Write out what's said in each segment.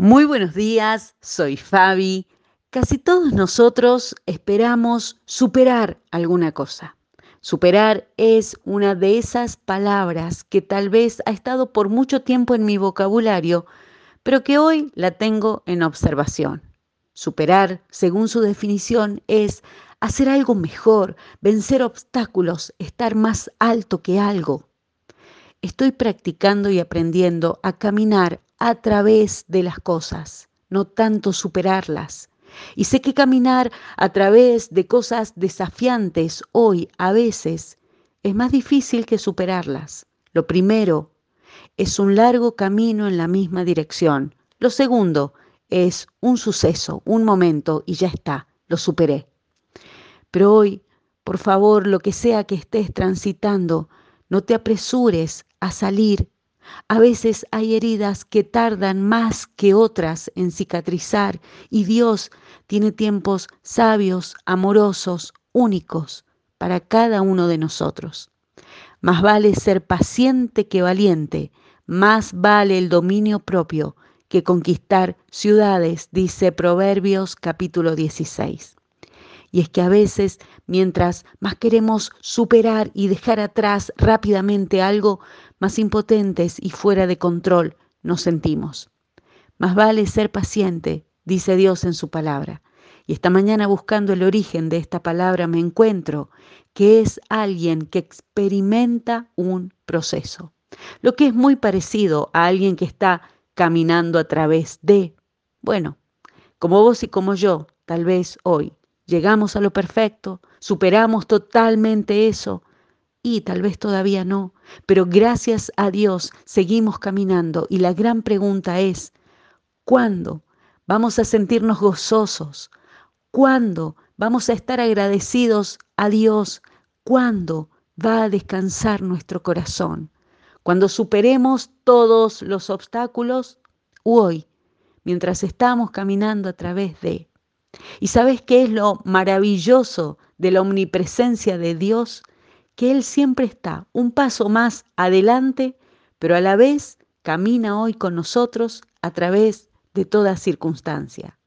Muy buenos días, soy Fabi. Casi todos nosotros esperamos superar alguna cosa. Superar es una de esas palabras que tal vez ha estado por mucho tiempo en mi vocabulario, pero que hoy la tengo en observación. Superar, según su definición, es hacer algo mejor, vencer obstáculos, estar más alto que algo. Estoy practicando y aprendiendo a caminar a través de las cosas, no tanto superarlas. Y sé que caminar a través de cosas desafiantes hoy a veces es más difícil que superarlas. Lo primero es un largo camino en la misma dirección. Lo segundo es un suceso, un momento y ya está, lo superé. Pero hoy, por favor, lo que sea que estés transitando, no te apresures a salir a veces hay heridas que tardan más que otras en cicatrizar y Dios tiene tiempos sabios, amorosos, únicos para cada uno de nosotros. Más vale ser paciente que valiente, más vale el dominio propio que conquistar ciudades, dice Proverbios capítulo 16. Y es que a veces, mientras más queremos superar y dejar atrás rápidamente algo, más impotentes y fuera de control nos sentimos. Más vale ser paciente, dice Dios en su palabra. Y esta mañana buscando el origen de esta palabra me encuentro que es alguien que experimenta un proceso. Lo que es muy parecido a alguien que está caminando a través de, bueno, como vos y como yo, tal vez hoy, llegamos a lo perfecto, superamos totalmente eso, y tal vez todavía no, pero gracias a Dios seguimos caminando y la gran pregunta es, ¿cuándo vamos a sentirnos gozosos? ¿Cuándo vamos a estar agradecidos a Dios? ¿Cuándo va a descansar nuestro corazón? Cuando superemos todos los obstáculos, hoy, mientras estamos caminando a través de. ¿Y sabes qué es lo maravilloso de la omnipresencia de Dios? que Él siempre está un paso más adelante, pero a la vez camina hoy con nosotros a través de toda circunstancia.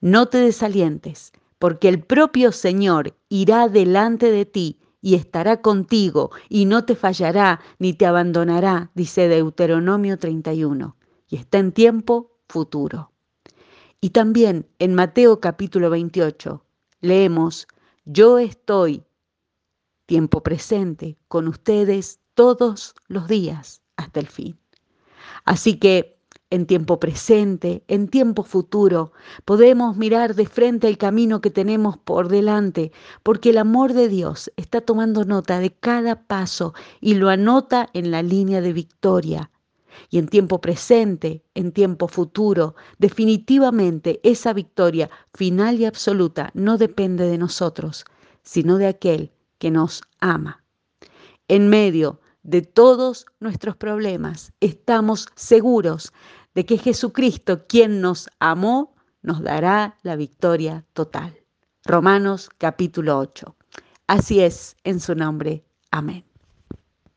No te desalientes, porque el propio Señor irá delante de ti y estará contigo y no te fallará ni te abandonará, dice Deuteronomio 31, y está en tiempo futuro. Y también en Mateo capítulo 28 leemos, yo estoy tiempo presente con ustedes todos los días hasta el fin. Así que en tiempo presente, en tiempo futuro, podemos mirar de frente el camino que tenemos por delante, porque el amor de Dios está tomando nota de cada paso y lo anota en la línea de victoria. Y en tiempo presente, en tiempo futuro, definitivamente esa victoria final y absoluta no depende de nosotros, sino de aquel que nos ama. En medio de todos nuestros problemas, estamos seguros de que Jesucristo, quien nos amó, nos dará la victoria total. Romanos capítulo 8. Así es, en su nombre. Amén.